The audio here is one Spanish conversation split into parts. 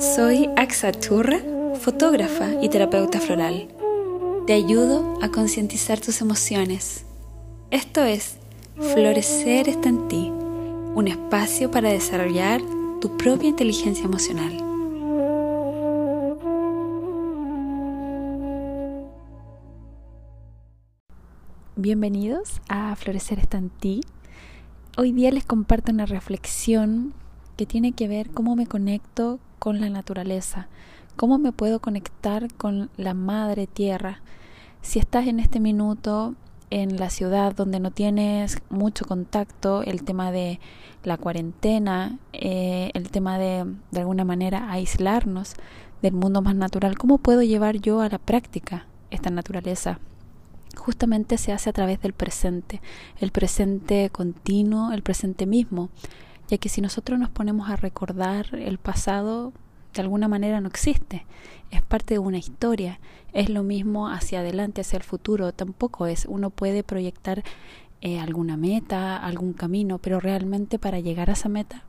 Soy Axa Churra, fotógrafa y terapeuta floral. Te ayudo a concientizar tus emociones. Esto es Florecer está en ti, un espacio para desarrollar tu propia inteligencia emocional. Bienvenidos a Florecer está en ti. Hoy día les comparto una reflexión que tiene que ver cómo me conecto con la naturaleza, cómo me puedo conectar con la madre tierra. Si estás en este minuto en la ciudad donde no tienes mucho contacto, el tema de la cuarentena, eh, el tema de de alguna manera aislarnos del mundo más natural, ¿cómo puedo llevar yo a la práctica esta naturaleza? Justamente se hace a través del presente, el presente continuo, el presente mismo ya que si nosotros nos ponemos a recordar el pasado, de alguna manera no existe, es parte de una historia, es lo mismo hacia adelante, hacia el futuro, tampoco es, uno puede proyectar eh, alguna meta, algún camino, pero realmente para llegar a esa meta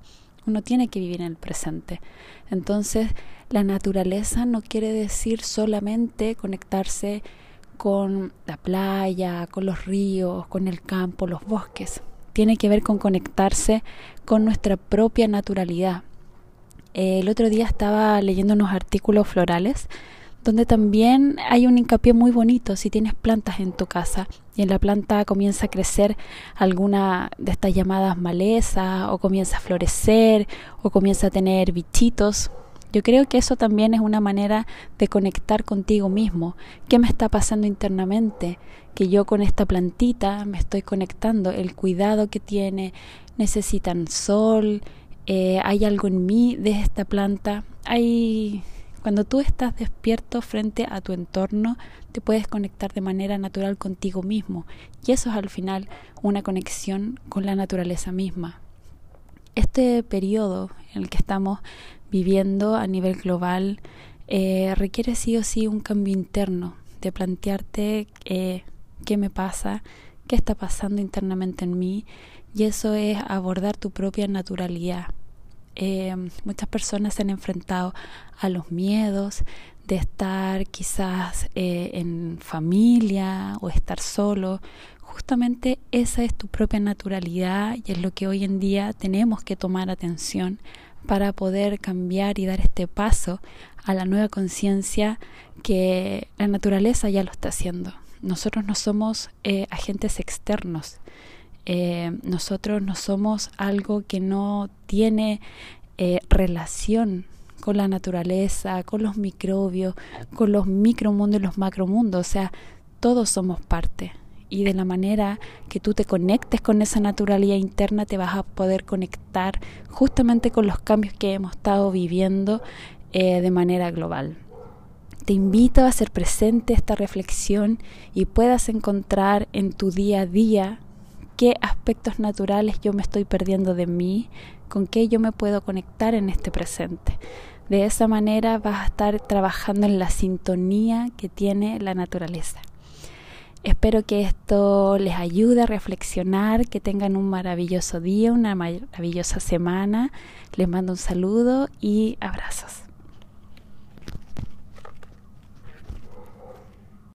uno tiene que vivir en el presente. Entonces, la naturaleza no quiere decir solamente conectarse con la playa, con los ríos, con el campo, los bosques tiene que ver con conectarse con nuestra propia naturalidad. el otro día estaba leyendo unos artículos florales donde también hay un hincapié muy bonito si tienes plantas en tu casa y en la planta comienza a crecer alguna de estas llamadas malezas o comienza a florecer o comienza a tener bichitos yo creo que eso también es una manera de conectar contigo mismo. ¿Qué me está pasando internamente? Que yo con esta plantita me estoy conectando, el cuidado que tiene, necesitan sol, eh, hay algo en mí de esta planta. Hay cuando tú estás despierto frente a tu entorno, te puedes conectar de manera natural contigo mismo. Y eso es al final una conexión con la naturaleza misma. Este periodo en el que estamos viviendo a nivel global eh, requiere sí o sí un cambio interno, de plantearte eh, qué me pasa, qué está pasando internamente en mí, y eso es abordar tu propia naturalidad. Eh, muchas personas se han enfrentado a los miedos de estar quizás en familia o estar solo. Justamente esa es tu propia naturalidad y es lo que hoy en día tenemos que tomar atención para poder cambiar y dar este paso a la nueva conciencia que la naturaleza ya lo está haciendo. Nosotros no somos eh, agentes externos, eh, nosotros no somos algo que no tiene eh, relación con la naturaleza, con los microbios, con los micromundos y los macromundos, o sea, todos somos parte y de la manera que tú te conectes con esa naturalidad interna te vas a poder conectar justamente con los cambios que hemos estado viviendo eh, de manera global. Te invito a hacer presente esta reflexión y puedas encontrar en tu día a día qué aspectos naturales yo me estoy perdiendo de mí, con qué yo me puedo conectar en este presente. De esa manera vas a estar trabajando en la sintonía que tiene la naturaleza. Espero que esto les ayude a reflexionar, que tengan un maravilloso día, una maravillosa semana. Les mando un saludo y abrazos.